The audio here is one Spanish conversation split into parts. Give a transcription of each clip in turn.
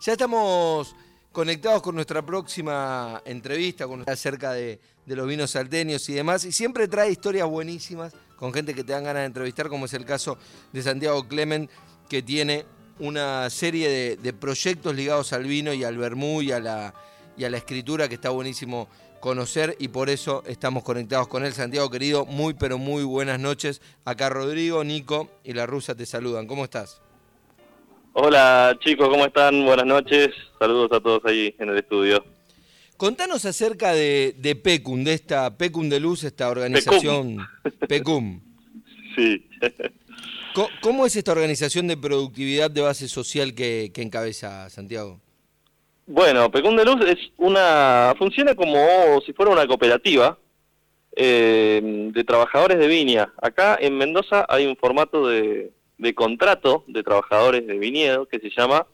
Ya estamos conectados con nuestra próxima entrevista con acerca de, los vinos salteños y demás. Y siempre trae historias buenísimas con gente que te dan ganas de entrevistar, como es el caso de Santiago Clement, que tiene una serie de, de proyectos ligados al vino y al vermú y a la, y a la escritura que está buenísimo conocer y por eso estamos conectados con él. Santiago querido, muy pero muy buenas noches. Acá Rodrigo, Nico y la rusa te saludan. ¿Cómo estás? Hola chicos, ¿cómo están? Buenas noches. Saludos a todos ahí en el estudio. Contanos acerca de, de PECUM, de esta PECUM de Luz, esta organización PECUM. Sí. ¿Cómo, ¿Cómo es esta organización de productividad de base social que, que encabeza Santiago? Bueno, Pecum de Luz es una funciona como si fuera una cooperativa eh, de trabajadores de viña. Acá en Mendoza hay un formato de, de contrato de trabajadores de viñedo que se llama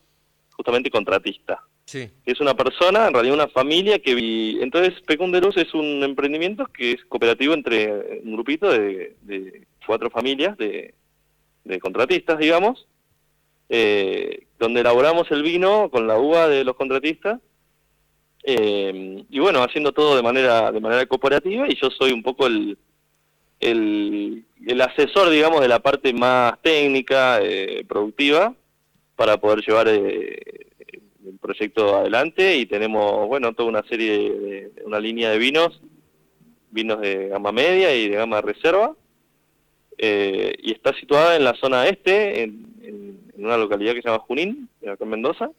justamente contratista. Sí. Es una persona, en realidad una familia que... vi- Entonces, Pecum de Luz es un emprendimiento que es cooperativo entre un grupito de, de cuatro familias de, de contratistas, digamos, eh, donde elaboramos el vino con la uva de los contratistas eh, y bueno, haciendo todo de manera de manera cooperativa y yo soy un poco el, el, asesor, digamos, de la parte más técnica, eh, productiva, para poder llevar eh, el proyecto adelante y tenemos, bueno, toda una serie de, una línea de vinos, vinos de gama media y de gama reserva, eh, y está situada en la zona este, en, en- en una localidad que se llama Junín, acá en Mendoza,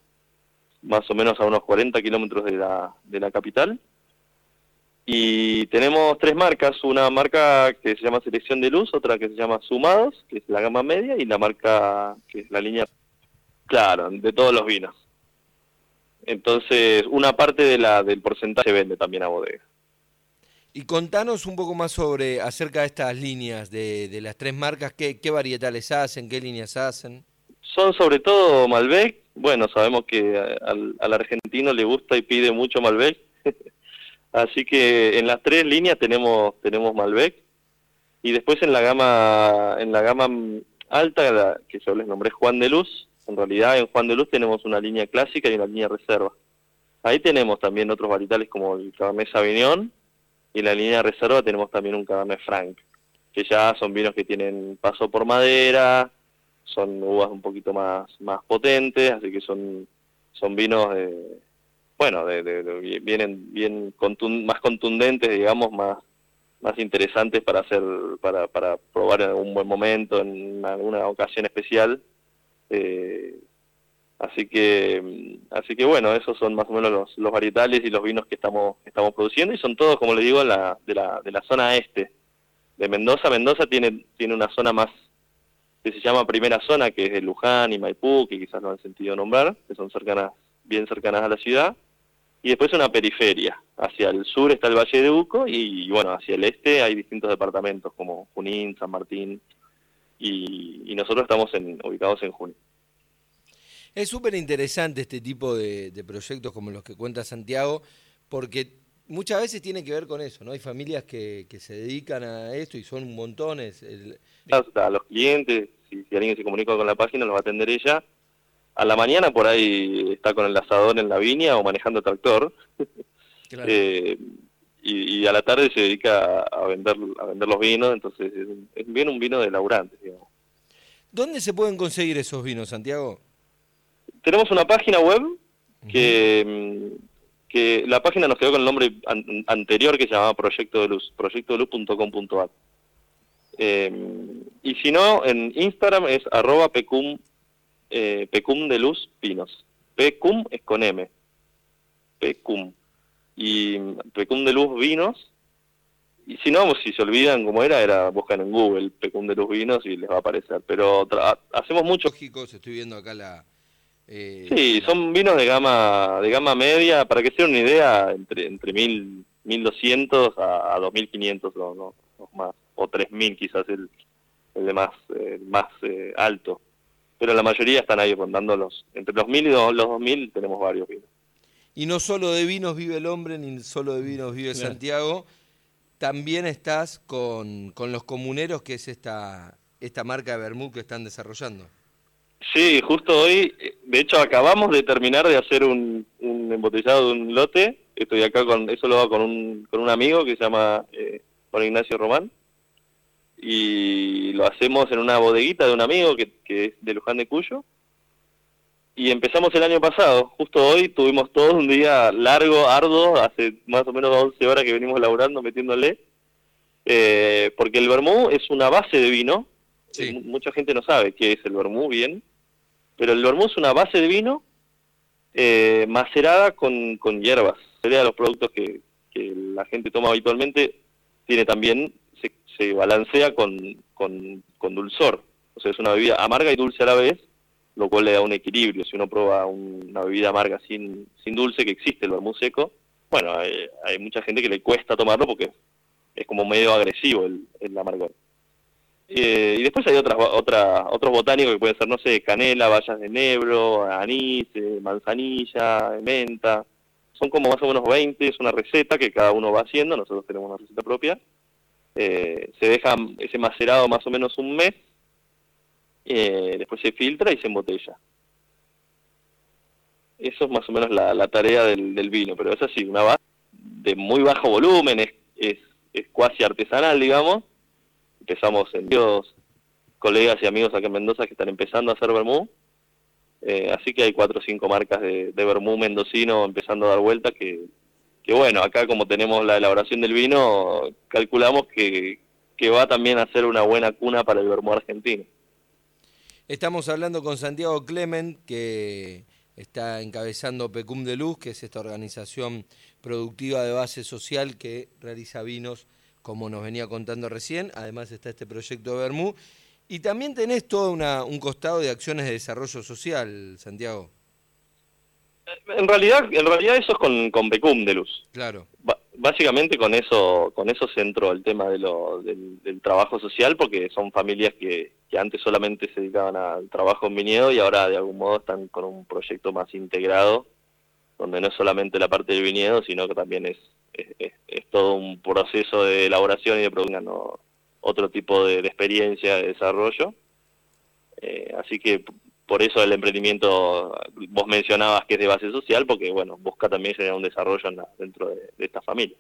más o menos a unos 40 kilómetros de la, de la capital. Y tenemos tres marcas, una marca que se llama Selección de Luz, otra que se llama Sumados, que es la gama media, y la marca que es la línea, claro, de todos los vinos. Entonces, una parte de la del porcentaje se vende también a bodega. Y contanos un poco más sobre acerca de estas líneas de, de las tres marcas, qué, qué varietales hacen, qué líneas hacen. Son sobre todo Malbec. Bueno, sabemos que al, al argentino le gusta y pide mucho Malbec. Así que en las tres líneas tenemos tenemos Malbec y después en la gama en la gama alta la- que yo les nombré Juan de Luz. En realidad en Juan de Luz tenemos una línea clásica y una línea reserva. Ahí tenemos también otros varietales como el Cabernet Sauvignon y en la línea reserva tenemos también un Cabernet Franc, que ya son vinos que tienen paso por madera, son uvas un poquito más más potentes, así que son son vinos de bueno, de, de- vienen bien contun- más contundentes, digamos, más más interesantes para hacer para para probar en algún buen momento en alguna ocasión especial. Eh, así que así que bueno, esos son más o menos los, los varietales y los vinos que estamos estamos produciendo y son todos, como le digo, la, de la de la zona este de Mendoza. Mendoza tiene tiene una zona más que se llama primera zona, que es de Luján y Maipú, que quizás no han sentido nombrar, que son cercanas, bien cercanas a la ciudad, y después una periferia. Hacia el sur está el Valle de Uco y, bueno, hacia el este hay distintos departamentos como Junín, San Martín, y, y nosotros estamos en, ubicados en Junín. Es súper interesante este tipo de, de proyectos como los que cuenta Santiago, porque muchas veces tiene que ver con eso, ¿no? Hay familias que, que se dedican a esto y son montones. El- a los clientes, si, si alguien se comunica con la página, los va a atender ella. A la mañana por ahí está con el asador en la viña o manejando tractor. claro. Eh, y, y a la tarde se dedica a, vender a vender los vinos, entonces es, bien un vino de laburantes, digamos. ¿Dónde se pueden conseguir esos vinos, Santiago? Tenemos una página web que, mm, que la página nos quedó con el nombre an- anterior que se llamaba Proyecto de Luz, proyectodeluz.com.ar. Eh, y si no, en Instagram es arroba pecum, eh, pecum de luz pinos. Pecum es con M. Pecum. Y Pecum de Luz Vinos. Y si no, si se olvidan cómo era, era buscan en Google Pecum de Luz Vinos y les va a aparecer. Pero hacemos mucho Lógicos, estoy viendo acá la... eh, Sí, son vinos de gama de gama media, para que se den una idea, entre entre mil 1200 a, a 2500 o no, o más o 3000 quizás el, el de más eh, más eh, alto. Pero la mayoría están ahí rondando los entre los 1000 y los, los 2000 tenemos varios vinos. Y no solo de vinos vive el hombre, ni solo de vinos vive Claro. Santiago, también estás con, con los comuneros, que es esta, esta marca de vermú que están desarrollando. Sí, justo hoy, de hecho acabamos de terminar de hacer un, embotellado de un lote, estoy acá con, eso lo hago con un, con un amigo que se llama eh, Juan Ignacio Román, y lo hacemos en una bodeguita de un amigo que, que es de Luján de Cuyo, y empezamos el año pasado, justo hoy tuvimos todo un día largo, arduo, hace más o menos 11 horas que venimos laburando, metiéndole, eh, porque el vermú es una base de vino, mucha gente no sabe qué es el vermú bien, pero el vermú es una base de vino eh, macerada con, con hierbas, sería de los productos que, que la gente toma habitualmente, tiene también, se, balancea con, con, con dulzor, o sea, es una bebida amarga y dulce a la vez, lo cual le da un equilibrio. Si uno prueba una bebida amarga sin, sin dulce, que existe el vermú seco, bueno, hay, mucha gente que le cuesta tomarlo porque es como medio agresivo el, el amargor. Eh, y después hay otras, otra, otros botánicos que pueden ser, no sé, canela, bayas de nebro, anís, eh, manzanilla, menta. Son como más o menos 20, es una receta que cada uno va haciendo, nosotros tenemos una receta propia. Eh, se deja ese macerado más o menos un mes eh, después se filtra y se embotella. Eso es más o menos la, tarea del, vino, pero es así, una base de muy bajo volumen, es, es, es cuasi artesanal, digamos. Empezamos en Dios, colegas y amigos acá en Mendoza que están empezando a hacer vermú. Eh, así que hay cuatro o cinco marcas de, de vermú mendocino empezando a dar vuelta que, que bueno, acá como tenemos la elaboración del vino, calculamos que, que va también a ser una buena cuna para el vermú argentino. Estamos hablando con Santiago Clement, que está encabezando Pecum de Luz, que es esta organización productiva de base social que realiza vinos, como nos venía contando recién. Además está este proyecto de Bermú. Y también tenés todo un costado de acciones de desarrollo social, Santiago. En realidad, en realidad eso es con, con Pecum de Luz. Claro. Básicamente con eso con eso centró el tema de lo, del, trabajo social porque son familias que, que, antes solamente se dedicaban al trabajo en viñedo y ahora de algún modo están con un proyecto más integrado donde no es solamente la parte del viñedo sino que también es, es, todo un proceso de elaboración y de producción otro tipo de, experiencia de desarrollo. Eh, así que por eso el emprendimiento, vos mencionabas que es de base social, porque bueno, busca también generar un desarrollo dentro de, esta familia.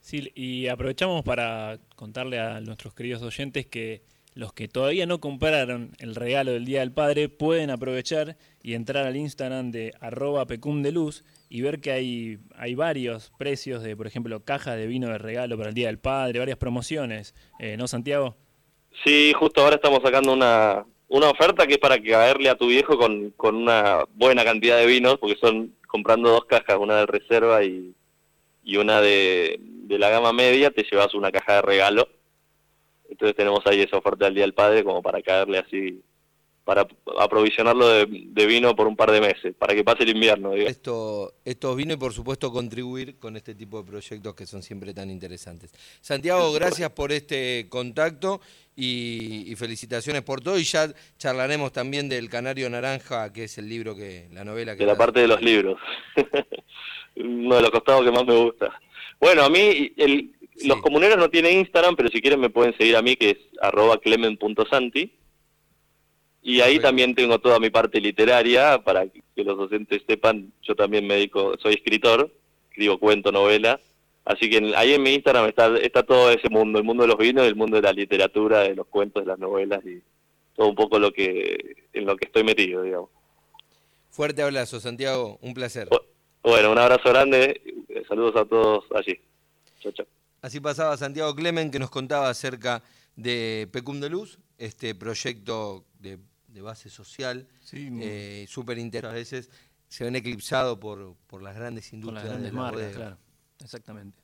Sí, y aprovechamos para contarle a nuestros queridos oyentes que los que todavía no compraron el regalo del Día del Padre pueden aprovechar y entrar al Instagram de arroba pecumdeluz y ver que hay, hay varios precios de, por ejemplo, cajas de vino de regalo para el Día del Padre, varias promociones, eh, ¿no, Santiago? Sí, justo ahora estamos sacando una, una oferta que es para caerle a tu viejo con, con una buena cantidad de vinos, porque son comprando dos cajas, una de reserva y, y una de, de la gama media, te llevas una caja de regalo. Entonces tenemos ahí esa oferta del Día del Padre como para caerle así para aprovisionarlo de, vino por un par de meses, para que pase el invierno. Esto, vino y por supuesto contribuir con este tipo de proyectos que son siempre tan interesantes. Santiago, gracias por este contacto y, felicitaciones por todo y ya charlaremos también del Canario Naranja, que es el libro que, la novela que... De la parte de los libros, uno de los costados que más me gusta. Bueno, a mí los comuneros no tienen Instagram, pero si quieren me pueden seguir a mí, que es arroba clemen.santi y ahí también tengo toda mi parte literaria, para que los docentes sepan, yo también me dedico, soy escritor, escribo cuento, novela, así que ahí en mi Instagram está, está todo ese mundo, el mundo de los vinos, el mundo de la literatura, de los cuentos, de las novelas y todo un poco lo que en lo que estoy metido, digamos. Fuerte abrazo, Santiago, un placer. Bueno, un abrazo grande, saludos a todos allí. Chao, chao. Así pasaba Santiago Clemen que nos contaba acerca de Pecum de Luz, este proyecto de de base social, eh, súper interesante. A veces se ven eclipsados por, por las grandes industrias. Por las grandes marcas, claro, exactamente.